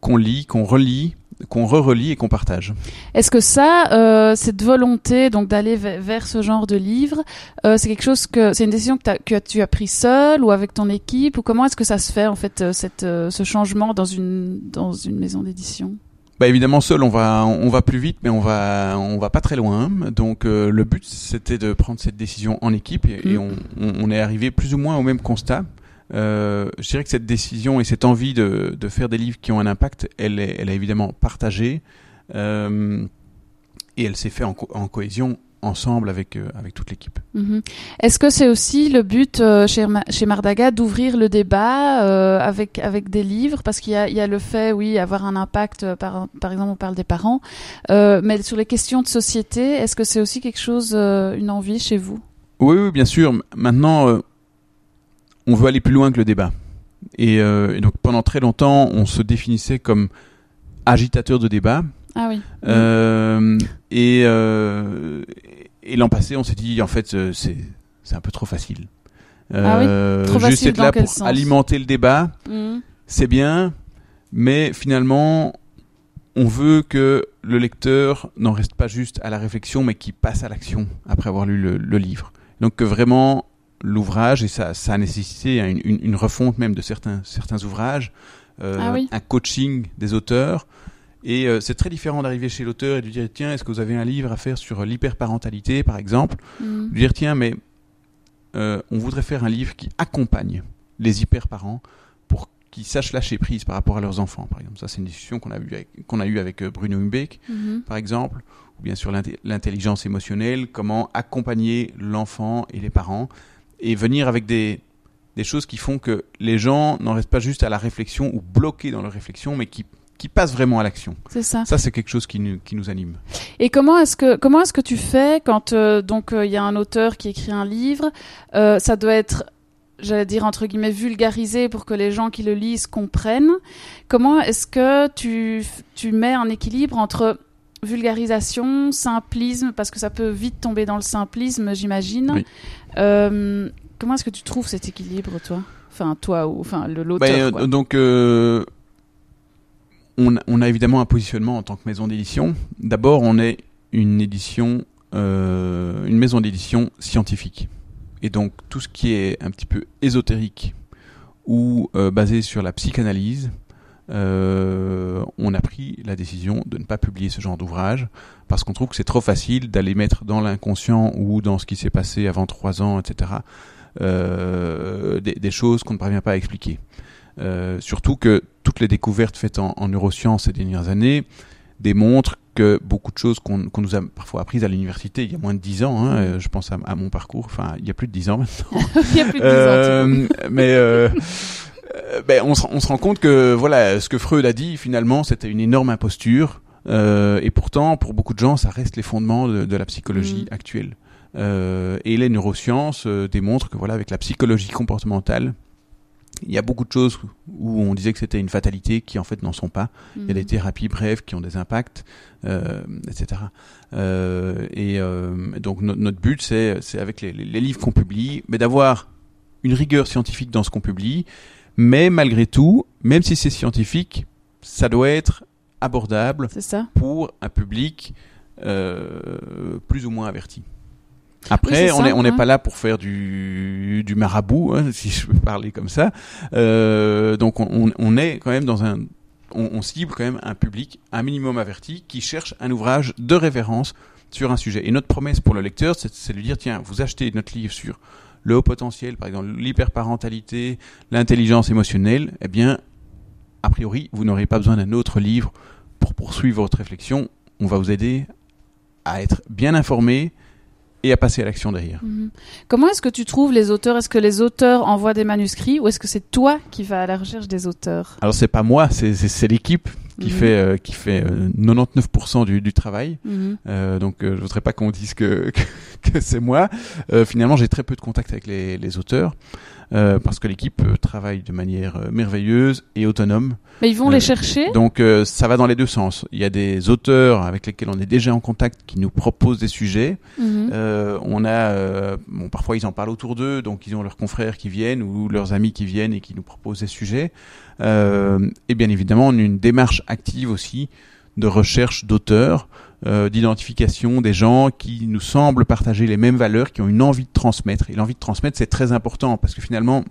qu'on lit, qu'on relit, qu'on re-relit et qu'on partage. Est-ce que ça, cette volonté donc d'aller ve- vers ce genre de livre, c'est quelque chose que c'est une décision que, tu as pris seul ou avec ton équipe ou comment est-ce que ça se fait en fait cette, ce changement dans une dans une maison d'édition? Bah évidemment seul on va on va plus vite mais on va on va pas très loin donc euh, le but c'était de prendre cette décision en équipe et, et Mm. on est arrivé plus ou moins au même constat. Euh, je dirais que cette décision et cette envie de, de faire des livres qui ont un impact, elle est, elle est évidemment partagée euh, et elle s'est faite en, co- en cohésion ensemble avec euh, avec toute l'équipe. Mhm. Est-ce que c'est aussi le but euh, chez, chez Mardaga d'ouvrir le débat euh, avec avec des livres? Parce qu'il y y a le fait oui avoir un impact par par exemple on parle des parents mais sur les questions de société est-ce que c'est aussi quelque chose une envie chez vous? Oui, oui, bien sûr. Maintenant, on veut aller plus loin que le débat. Et, et donc pendant très longtemps, on se définissait comme agitateur de débat. Ah oui Euh, et euh, et l'an passé, on s'est dit en fait euh, c'est c'est un peu trop facile. Ah oui Trop juste facile être là pour alimenter le débat, Mhm. c'est bien, mais finalement, on veut que le lecteur n'en reste pas juste à la réflexion, mais qu'il passe à l'action après avoir lu le, le livre. Donc que vraiment l'ouvrage, et ça, ça a nécessité hein, une, une- une refonte même de certains, certains ouvrages, euh, Ah oui. un coaching des auteurs. Et euh, c'est très différent d'arriver chez l'auteur et de lui dire tiens, est-ce que vous avez un livre à faire sur l'hyperparentalité, par exemple? Mhm. lui dire tiens mais euh, on voudrait faire un livre qui accompagne les hyper-parents pour qu'ils sachent lâcher prise par rapport à leurs enfants par exemple ça c'est une discussion qu'on a eu avec, qu'on a eu avec euh, Bruno Humbeck Mhm. par exemple ou bien sur l'intelligence émotionnelle comment accompagner l'enfant et les parents et venir avec des des choses qui font que les gens n'en restent pas juste à la réflexion ou bloqués dans leur réflexion mais qui qui passent vraiment à l'action. c'est ça Ça, c'est quelque chose qui nous, qui nous anime. Et comment est-ce que comment est-ce que tu fais quand euh, donc euh, il y a un auteur qui écrit un livre, euh, ça doit être j'allais dire entre guillemets vulgarisé pour que les gens qui le lisent comprennent. Comment est-ce que tu tu mets un équilibre entre vulgarisation, simplisme parce que ça peut vite tomber dans le simplisme, j'imagine. Oui. Comment est-ce que tu trouves cet équilibre toi? Enfin toi ou enfin le l'auteur Ben, euh, quoi. donc, on, a- évidemment un positionnement en tant que maison d'édition. D'abord, on est une édition, euh, une maison d'édition scientifique. Et donc, tout ce qui est un petit peu ésotérique ou euh, basé sur la psychanalyse, euh, on a pris la décision de ne pas publier ce genre d'ouvrage parce qu'on trouve que c'est trop facile d'aller mettre dans l'inconscient ou dans ce qui s'est passé avant trois ans, etc. des choses qu'on ne parvient pas à expliquer. Euh, surtout que toutes les découvertes faites en, en neurosciences ces dernières années démontrent que beaucoup de choses qu'on nous a parfois apprises à l'université il y a moins de dix ans, hein, euh, je pense à, à mon parcours, enfin il y a plus de dix ans maintenant, il y a plus de 10 ans, euh, mais ben, on, se, on se rend compte que voilà, ce que Freud a dit finalement, c'était une énorme imposture. Euh, et pourtant, pour beaucoup de gens, ça reste les fondements de, de la psychologie Mm. actuelle. Euh, et les neurosciences euh, démontrent que voilà, avec la psychologie comportementale, il y a beaucoup de choses où on disait que c'était une fatalité qui en fait n'en sont pas. Il y a des Mhm. thérapies brèves qui ont des impacts, euh, etc. Euh, et euh, donc no- notre but, c'est avec les, livres qu'on publie, mais d'avoir une rigueur scientifique dans ce qu'on publie, mais malgré tout, même si c'est scientifique, ça doit être abordable ça. pour un public euh, plus ou moins averti. Après, Oui, on n'est on n'est hein. pas là pour faire du, du marabout, hein, si je peux parler comme ça. Euh, donc on- on, on est quand même dans un, on, on cible quand même un public, un minimum averti, qui cherche un ouvrage de référence sur un sujet. Et notre promesse pour le lecteur, c'est c'est de lui dire tiens, vous achetez notre livre sur le haut potentiel, par exemple l'hyperparentalité, l'intelligence émotionnelle, eh bien, a priori, vous n'aurez pas besoin d'un autre livre pour poursuivre votre réflexion. On va vous aider à être bien informé et à passer à l'action derrière. Mhm. Comment est-ce que tu trouves les auteurs? Est-ce que les auteurs envoient des manuscrits ou est-ce que c'est toi qui vas à la recherche des auteurs? Alors c'est pas moi, c'est- l'équipe qui Mhm. fait euh, qui fait euh, 99% du, du travail. Mhm. Euh, donc euh, je voudrais pas qu'on dise que que, que c'est moi. Euh, finalement, j'ai très peu de contact avec les, les auteurs. Euh, parce que l'équipe euh, travaille de manière euh, merveilleuse et autonome. Mais ils vont Euh, les chercher? Donc euh, ça va dans les deux sens. Il y a des auteurs avec lesquels on est déjà en contact qui nous proposent des sujets. Euh, on a, euh, bon, parfois ils en parlent autour d'eux, donc ils ont leurs confrères qui viennent ou leurs amis qui viennent et qui nous proposent des sujets. Euh, et bien évidemment, on a une démarche active aussi de recherche d'auteurs, euh, d'identification des gens qui nous semblent partager les mêmes valeurs, qui ont une envie de transmettre. Et l'envie de transmettre, c'est très important parce que finalement,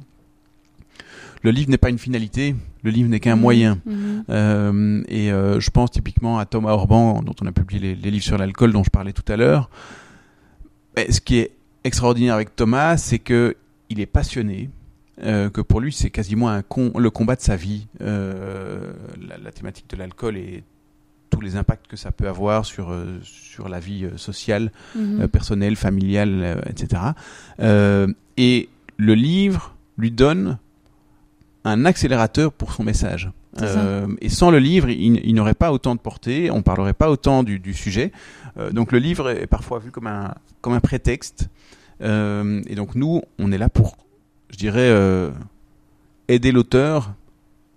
le livre n'est pas une finalité, le livre n'est qu'un Mhm. moyen. Mhm. Euh, et euh, je pense typiquement à Thomas Orban, dont on a publié les, les livres sur l'alcool dont je parlais tout à l'heure. Ce qui est extraordinaire avec Thomas, c'est que il est passionné, euh, que pour lui c'est quasiment un con, le combat de sa vie, la, la thématique de l'alcool et tous les impacts que ça peut avoir sur euh, sur la vie euh, sociale, Mhm. euh, personnelle, familiale, etc. Et le livre lui donne un accélérateur pour son message. Euh, et sans le livre, il, il n'aurait pas autant de portée, on parlerait pas autant du, du sujet. Euh, donc le livre est parfois vu comme un, comme un prétexte. Euh, et donc nous, on est là pour, je dirais, aider l'auteur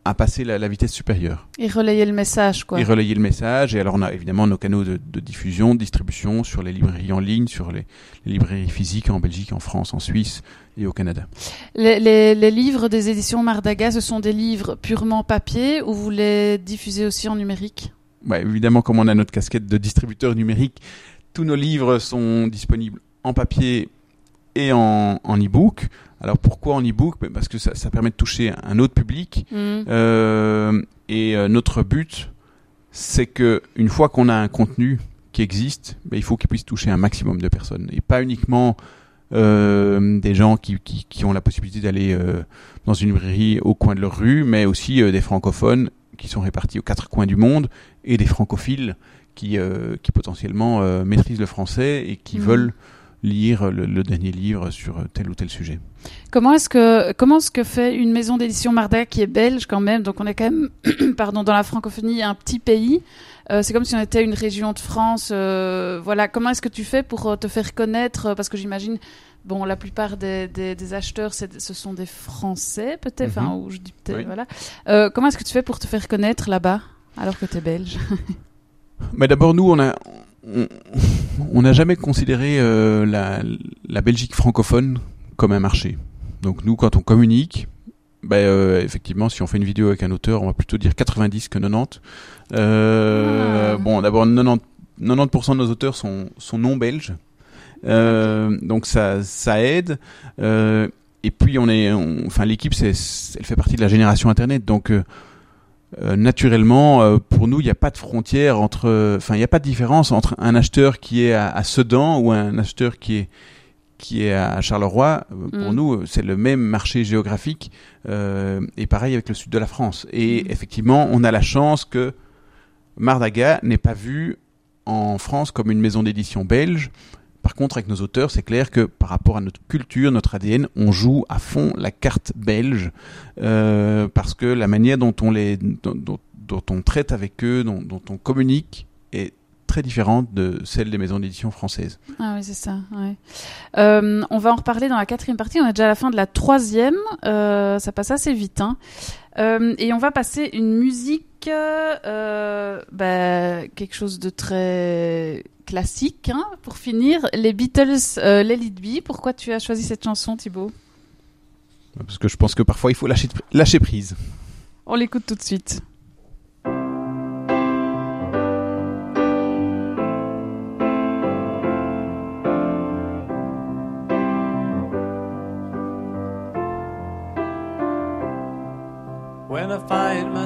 à passer la, la vitesse supérieure Et relayer le message, quoi. et relayer le message. Et alors on a évidemment nos canaux de, de diffusion, de distribution sur les librairies en ligne, sur les, les librairies physiques en Belgique, en France, en Suisse et au Canada. Les, les- les livres des éditions Mardaga, ce sont des livres purement papier ou vous les diffusez aussi en numérique? Ouais, évidemment, comme on a notre casquette de distributeur numérique, tous nos livres sont disponibles en papier et en, en e-book. Alors pourquoi en e-book? Ben, Parce que ça, ça permet de toucher un autre public. Mhm. Euh, et euh, notre but, c'est que une fois qu'on a un contenu qui existe, ben, il faut qu'il puisse toucher un maximum de personnes. Et pas uniquement euh, des gens qui, qui, qui ont la possibilité d'aller euh, dans une librairie au coin de leur rue, mais aussi euh, des francophones qui sont répartis aux quatre coins du monde et des francophiles qui, qui potentiellement maîtrisent le français et qui Mhm. veulent lire le, le dernier livre sur tel ou tel sujet. Comment est-ce que comment est-ce que fait une maison d'édition Mardaga qui est belge quand même? Donc on est quand même pardon dans la francophonie un petit pays. Euh, c'est comme si on était une région de France. euh, voilà. Comment est-ce que tu fais pour euh, te faire connaître? Parce que j'imagine. Bon, la plupart des, des, des acheteurs, ce sont des Français, peut-être. Enfin, Mhm. ou je dis peut-être. Oui. Voilà. Euh, comment est-ce que tu fais pour te faire connaître là-bas, alors que tu es belge? Mais d'abord, nous, on a, on- n'a jamais considéré euh, la, la Belgique francophone comme un marché. Donc nous, quand on communique, ben, euh, effectivement, si on fait une vidéo avec un auteur, on va plutôt dire 90 que 90. Euh, Ah. Bon, d'abord, 90, 90% de nos auteurs sont, sont non belges. Donc ça, ça aide. Et puis on est, on- enfin l'équipe, elle fait partie de la génération Internet. Donc euh, naturellement, euh, pour nous, il n'y a pas de frontière entre, enfin, il n'y a pas de différence entre un acheteur qui est à, à Sedan ou un acheteur qui est qui est à Charleroi. Euh, Pour Mm. nous, c'est le même marché géographique euh, et pareil avec le sud de la France. Et Mm. effectivement, on a la chance que Mardaga n'est pas vu en France comme une maison d'édition belge. Par contre, avec nos auteurs, c'est clair que par rapport à notre culture, notre ADN, on joue à fond la carte belge euh, parce que la manière dont on les, dont, on traite avec eux, dont, on communique, est très différente de celle des maisons d'édition françaises. Ah oui, c'est ça. ouais. Euh, on va en reparler dans la quatrième partie. On est déjà à la fin de la troisième. Euh, ça passe assez vite. Hein. Et on va passer une musique, euh, bah, quelque chose de très classique. Hein, pour finir, les Beatles, euh, Let Be. Pourquoi tu as choisi cette chanson, Thibaut? Parce que je pense que parfois il faut lâcher, lâcher prise. On l'écoute tout de suite.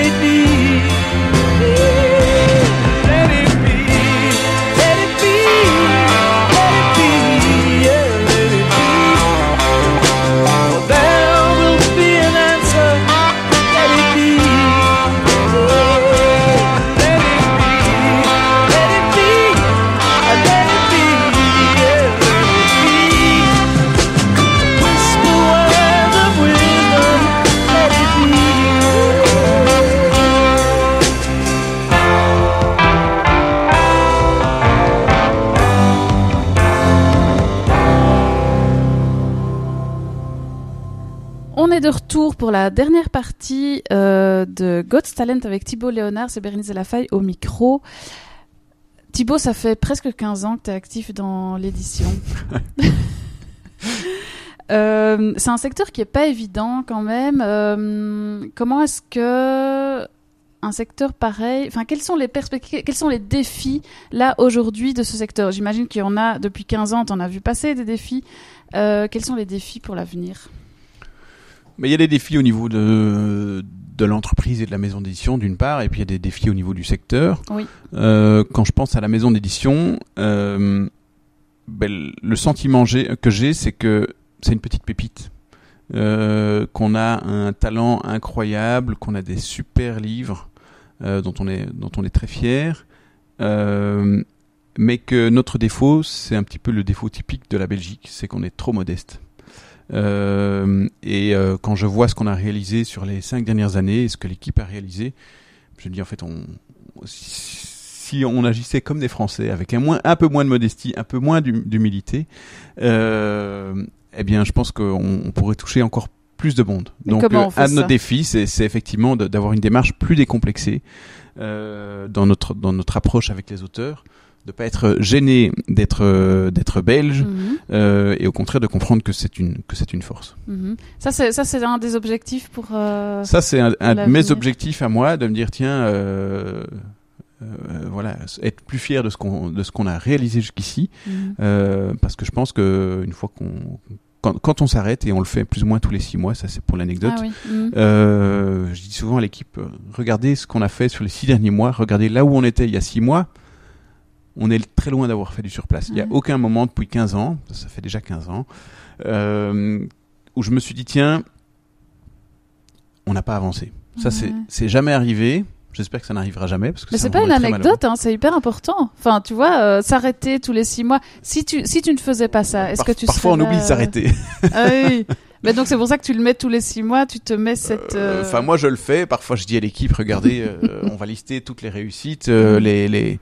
It be. La dernière partie euh, de God's Talent avec Thibaut Léonard, c'est Bérénice Lafaille au micro. Thibaut, ça fait presque 15 ans que tu es actif dans l'édition. Euh, c'est un secteur qui est pas évident quand même. Euh, comment est-ce que un secteur pareil, enfin quelles sont les perspectives, quels sont les défis là aujourd'hui de ce secteur? J'imagine qu'il y en a depuis 15 ans, tu en as vu passer des défis. Quels sont les défis pour l'avenir? Mais il y a des défis au niveau de, de l'entreprise et de la maison d'édition d'une part, et puis il y a des défis au niveau du secteur. Oui. Euh, quand je pense à la maison d'édition, euh, ben, le sentiment que j'ai, c'est que c'est une petite pépite. Euh, qu'on a un talent incroyable, qu'on a des super livres euh, dont on est dont on est très fier, euh, mais que notre défaut, c'est un petit peu le défaut typique de la Belgique, c'est qu'on est trop modeste. Euh, et euh, quand je vois ce qu'on a réalisé sur les cinq dernières années et ce que l'équipe a réalisé, je me dis en fait, on, si on agissait comme des Français, avec un, moins, un peu moins de modestie, un peu moins d'hum- d'humilité, euh, eh bien, je pense qu'on on pourrait toucher encore plus de monde. Mais Donc, euh, un de nos défis, c'est effectivement d'avoir une démarche plus décomplexée euh, dans notre dans notre approche avec les auteurs, de pas être gêné d'être euh, d'être belge Mhm, euh, et au contraire de comprendre que c'est une que c'est une force. mhm. Ça, c'est ça, c'est un des objectifs pour. euh, Ça, c'est un, un de mes objectifs à moi, de me dire tiens, euh, voilà, être plus fier de ce qu'on de ce qu'on a réalisé jusqu'ici, mhm. parce que je pense que une fois qu'on quand, quand on s'arrête et on le fait plus ou moins tous les six mois, ça c'est pour l'anecdote. Ah oui. Euh, je dis souvent à l'équipe, regardez ce qu'on a fait sur les six derniers mois, regardez là où on était il y a six mois. On est très loin d'avoir fait du surplace. Il n'y a aucun moment depuis 15 ans, ça fait déjà 15 ans, euh, où je me suis dit, tiens, on n'a pas avancé. Ça, c'est Ouais. c'est jamais arrivé. J'espère que ça n'arrivera jamais. Parce que Mais c'est pas une anecdote, hein, c'est hyper important. Enfin, tu vois, euh, s'arrêter tous les six mois. Si tu, si tu ne faisais pas ça, est-ce que tu Parfois, on oublie de euh, s'arrêter. Ah oui. Mais donc c'est pour ça que tu le mets tous les six mois, tu te mets cette. euh, Enfin, moi, je le fais. Parfois, je dis à l'équipe, regardez, euh, on va lister toutes les réussites, les, les,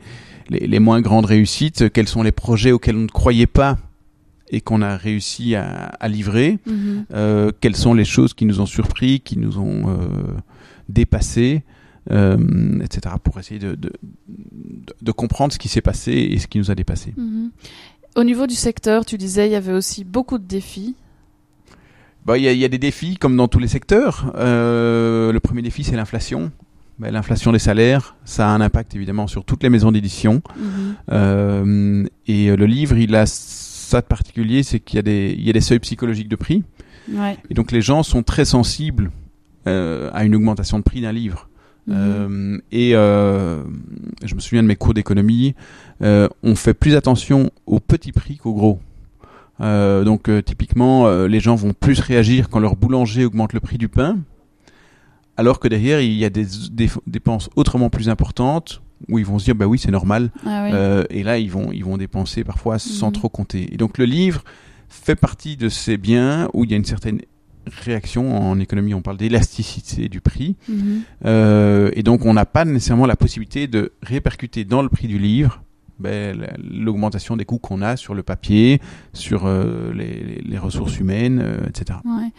les, les moins grandes réussites, quels sont les projets auxquels on ne croyait pas et qu'on a réussi à, à livrer, mhm. euh, quelles sont les choses qui nous ont surpris, qui nous ont euh, dépassés, euh, etc., pour essayer de, de, de, de comprendre ce qui s'est passé et ce qui nous a dépassé. Mhm. Au niveau du secteur, tu disais il y avait aussi beaucoup de défis. Bah, Il y, a, y a des défis comme dans tous les secteurs. Euh, le premier défi, c'est l'inflation. L'inflation des salaires, ça a un impact évidemment sur toutes les maisons d'édition. Mhm. Euh, et le livre, il a ça de particulier, c'est qu'il y, a des- il y a des seuils psychologiques de prix. Ouais. Et donc les gens sont très sensibles euh, à une augmentation de prix d'un livre. Mhm. Euh, et euh, je me souviens de mes cours d'économie, euh, on fait plus attention aux petits prix qu'aux gros. Euh, donc euh, typiquement, euh, les gens vont plus réagir quand leur boulanger augmente le prix du pain, alors que derrière il y a des, des dépenses autrement plus importantes où ils vont se dire bah oui c'est normal Ah oui. euh, et là, ils vont, ils vont dépenser parfois sans Mhm. trop compter. Et donc, le livre fait partie de ces biens où il y a une certaine réaction. En économie, on parle d'élasticité du prix. Mhm. Euh, et donc, on n'a pas nécessairement la possibilité de répercuter dans le prix du livre ben, la- l'augmentation des coûts qu'on a sur le papier, sur euh, les, ressources humaines, euh, etc. Ouais.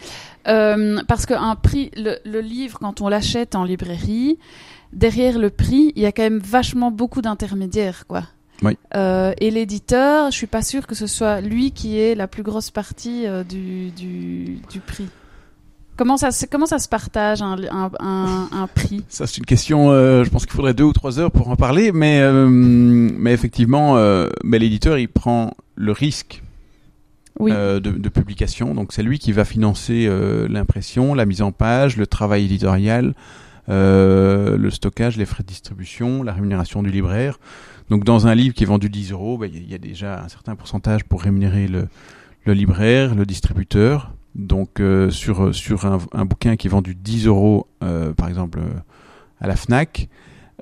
Euh, parce qu'un prix, le, le livre, quand on l'achète en librairie, derrière le prix, il y a quand même vachement beaucoup d'intermédiaires, quoi. Oui. Euh, et l'éditeur, je suis pas sûre que ce soit lui qui ait la plus grosse partie du, du, du prix. Comment ça, se- comment ça se partage un, un, un, un prix? Ça, c'est une question, euh, je pense qu'il faudrait deux ou trois heures pour en parler, mais, euh, mais effectivement, euh, mais l'éditeur, il prend le risque Oui. euh, de, de publication. Donc c'est lui qui va financer euh, l'impression, la mise en page, le travail éditorial, euh, le stockage, les frais de distribution, la rémunération du libraire. Donc dans un livre qui est vendu 10 euros, ben, il y y, a déjà un certain pourcentage pour rémunérer le, le libraire, le distributeur. Donc euh, sur, sur un, un bouquin qui est vendu 10 euros, euh, par exemple euh, à la FNAC,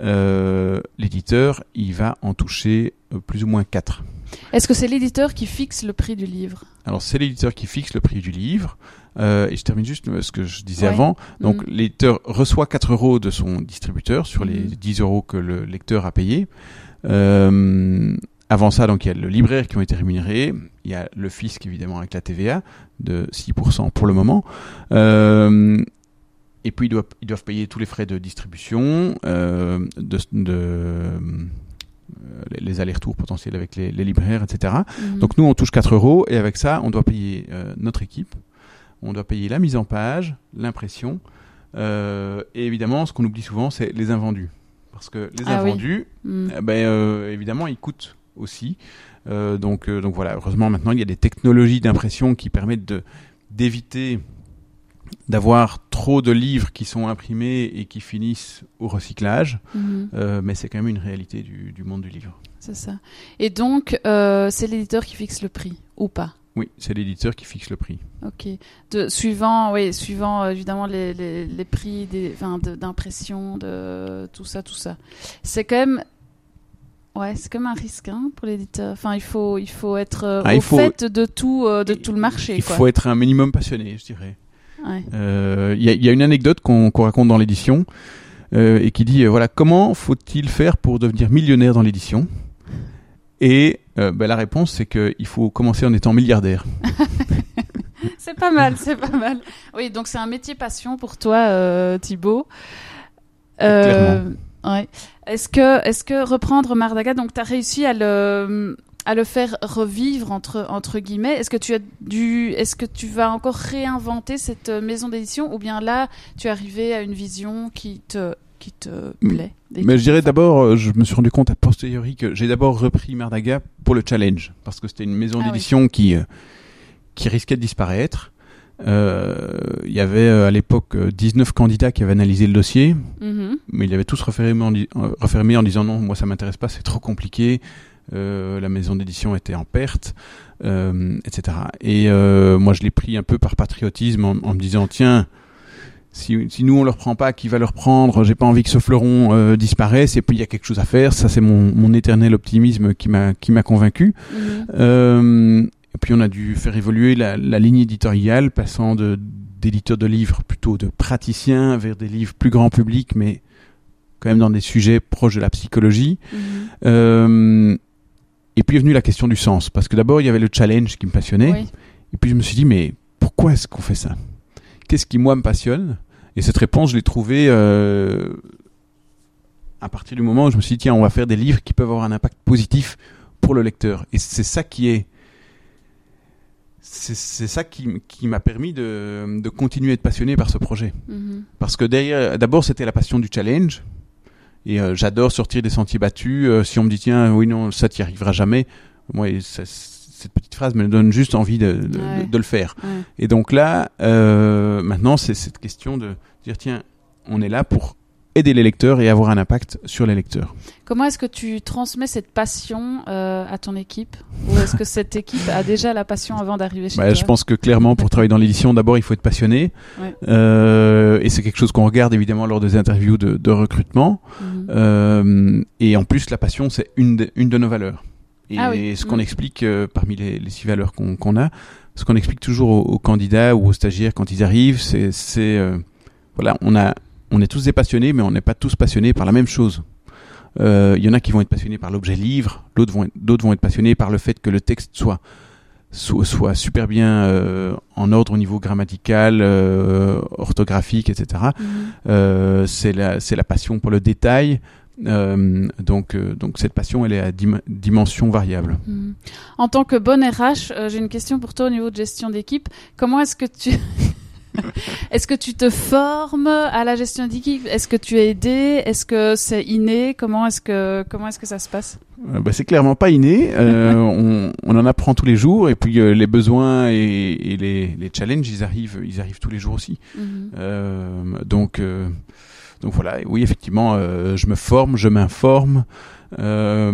euh, l'éditeur, il va en toucher plus ou moins 4. Est-ce que c'est l'éditeur qui fixe le prix du livre? Alors c'est l'éditeur qui fixe le prix du livre. Euh, et je termine juste ce que je disais Ouais. avant. Donc Mhm. l'éditeur reçoit 4 euros de son distributeur sur les Mhm. 10 euros que le lecteur a payé. Euh, avant ça, donc il y a le libraire qui ont été rémunérés. Il y a le fisc évidemment avec la TVA de 6% pour le moment. Euh, et puis ils doivent, ils doivent payer tous les frais de distribution, euh, de, de, euh, les- allers-retours potentiels avec les, les libraires, etc. Mhm. Donc nous, on touche 4 euros et avec ça, on doit payer notre équipe, on doit payer la mise en page, l'impression et évidemment, ce qu'on oublie souvent, c'est les invendus. Parce que les Ah oui. invendus, Mhm. eh ben, euh, évidemment, ils coûtent aussi. Euh, donc, euh, donc voilà, heureusement maintenant, il y a des technologies d'impression qui permettent de d'éviter d'avoir trop de livres qui sont imprimés et qui finissent au recyclage, Mhm. Euh, mais c'est quand même une réalité du, du monde du livre. C'est ça. Et donc, c'est l'éditeur qui fixe le prix, ou pas? Oui, c'est l'éditeur qui fixe le prix. Ok. De, suivant, oui, suivant euh, évidemment les, les, les prix de- d'impression, de, tout ça, tout ça. C'est quand même, ouais, c'est même un risque hein, pour l'éditeur. Enfin, il faut, il faut être euh, Ah, au faut- fait de tout, euh, de tout le marché. Il quoi. faut être un minimum passionné, je dirais. Ouais. Euh, Il y, a- il y a une anecdote qu'on raconte dans l'édition euh, et qui dit voilà comment faut-il faire pour devenir millionnaire dans l'édition? Et ben, la réponse c'est qu'il faut commencer en étant milliardaire. C'est pas mal, c'est pas mal. Oui, donc c'est un métier passion pour toi, Thibaut. Euh, ouais. Est-ce que, est-ce que reprendre Mardaga, donc tu as réussi à le, à le faire revivre entre, entre guillemets. Est-ce que tu as dû, est-ce que tu vas encore réinventer cette euh, maison d'édition ou bien là tu es arrivé à une vision qui te, qui te plaît Mais je dirais d'abord, euh, je me suis rendu compte a posteriori que j'ai d'abord repris Mardaga pour le challenge parce que c'était une maison Ah oui. d'édition qui euh, qui risquait de disparaître. Euh, Il y avait euh, à l'époque euh, 19 candidats qui avaient analysé le dossier. Mhm. mais ils avaient tous refermé en, di- euh, refermé en disant non, moi ça m'intéresse pas, c'est trop compliqué. Euh, la maison d'édition était en perte, euh, etc. Et euh, moi je l'ai pris un peu par patriotisme en, en me disant tiens, si, si nous on le reprend pas, qui va le reprendre J'ai pas envie que ce fleuron euh, disparaisse. Et puis il y a quelque chose à faire. Ça, c'est mon, mon éternel optimisme qui m'a qui m'a convaincu. Mhm. Et puis on a dû faire évoluer la, la ligne éditoriale, passant de d'éditeurs de livres plutôt de praticiens vers des livres plus grand public, mais quand même dans des sujets proches de la psychologie. Mhm. Euh, et puis est venue la question du sens, parce que d'abord il y avait le challenge qui me passionnait, Oui. et puis je me suis dit mais pourquoi est-ce qu'on fait ça? Qu'est-ce qui moi me passionne? Et cette réponse je l'ai trouvée euh, à partir du moment où je me suis dit tiens on va faire des livres qui peuvent avoir un impact positif pour le lecteur, et c'est ça qui est c'est ça qui, qui m'a permis de, de continuer à être passionné par ce projet. Mhm. Parce que derrière, d'abord, c'était la passion du challenge. Et euh, j'adore sortir des sentiers battus. Euh, si on me dit, tiens, oui, non, ça t'y arrivera jamais. Moi, ça- cette petite phrase me donne juste envie de, de, Ouais. de- de le faire. Ouais. Et donc là, euh, maintenant, c'est cette question de dire, tiens, on est là pour aider les lecteurs et avoir un impact sur les lecteurs. Comment est-ce que tu transmets cette passion euh, à ton équipe? Ou est-ce que cette équipe a déjà la passion avant d'arriver chez Bah, toi? je pense que clairement, pour travailler dans l'édition, d'abord, il faut être passionné. Ouais. Euh, et c'est quelque chose qu'on regarde évidemment lors des interviews de, de recrutement. Mhm. Euh, et en plus, la passion, c'est une de, une de nos valeurs. Et Ah oui. ce qu'on Mm. explique parmi les, les six valeurs qu'on qu'on a, ce qu'on explique toujours aux, aux candidats ou aux stagiaires quand ils arrivent, c'est voilà, on a, on est tous des passionnés, mais on n'est pas tous passionnés par la même chose. Euh, Il y en a qui vont être passionnés par l'objet livre, d'autres vont, vont être passionnés par le fait que le texte soit soit, soit super bien euh, en ordre au niveau grammatical, euh, orthographique, etc. Mhm. Euh, c'est la c'est la passion pour le détail. Euh, donc euh, donc cette passion elle est à dim- dimension variable. Mhm. En tant que bonne RH, euh, j'ai une question pour toi au niveau de gestion d'équipe. Comment est-ce que tu est-ce que tu te formes à la gestion d'équipe? Est-ce que tu es aidé? Est-ce que c'est inné? Comment est-ce que comment est-ce que ça se passe? Euh, bah, c'est clairement pas inné. Euh, on, on en apprend tous les jours et puis euh, les besoins et, et les, les challenges ils arrivent ils arrivent tous les jours aussi. Mhm. Euh, donc donc voilà oui effectivement euh, je me forme je m'informe Euh,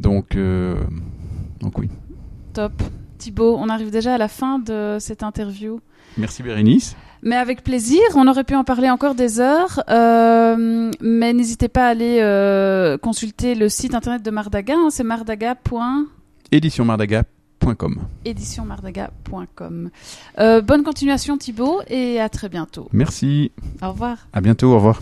donc euh, donc oui. Top. Thibaut, on arrive déjà à la fin de cette interview. Merci Bérénice. Mais avec plaisir, on aurait pu en parler encore des heures, euh, mais n'hésitez pas à aller euh, consulter le site internet de Mardaga, hein, c'est. Éditionmardaga.com. éditionmardaga.com. Euh, bonne continuation Thibaut et à très bientôt. Merci. Au revoir. À bientôt. Au revoir.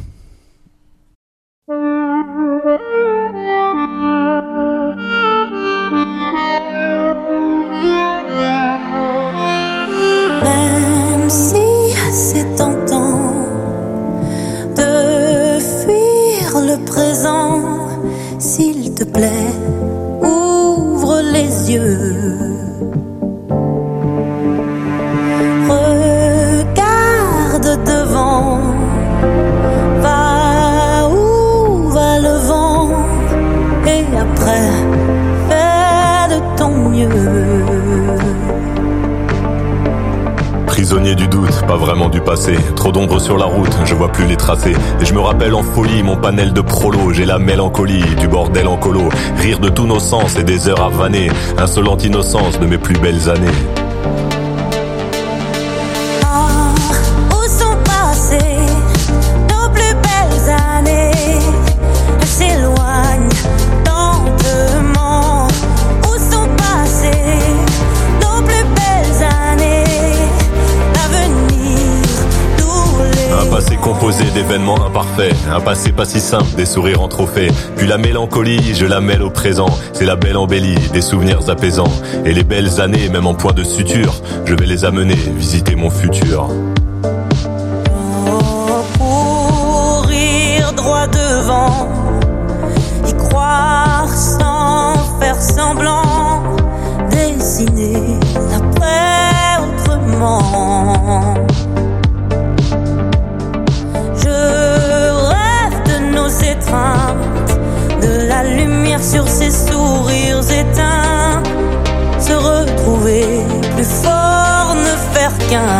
De. J'ai la mélancolie du bordel en colo. Rire de tous nos sens et des heures à vanner. Insolente innocence de mes plus belles années. D'événements imparfaits, un passé pas si simple, des sourires en trophée. Puis la mélancolie, je la mêle au présent. C'est la belle embellie, des souvenirs apaisants. Et les belles années, même en point de suture, je vais les amener visiter mon futur. droit devant, y croire sans faire semblant, dessiner l'après autrement. Ne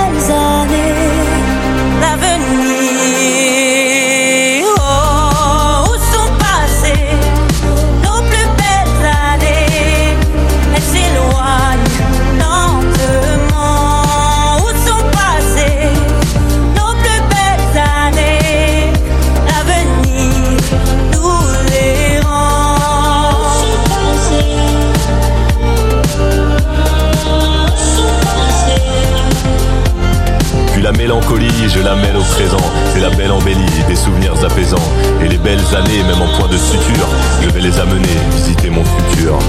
je la mêle au présent. C'est la belle embellie, des souvenirs apaisants. Et les belles années, même en point de suture, je vais les amener visiter mon futur.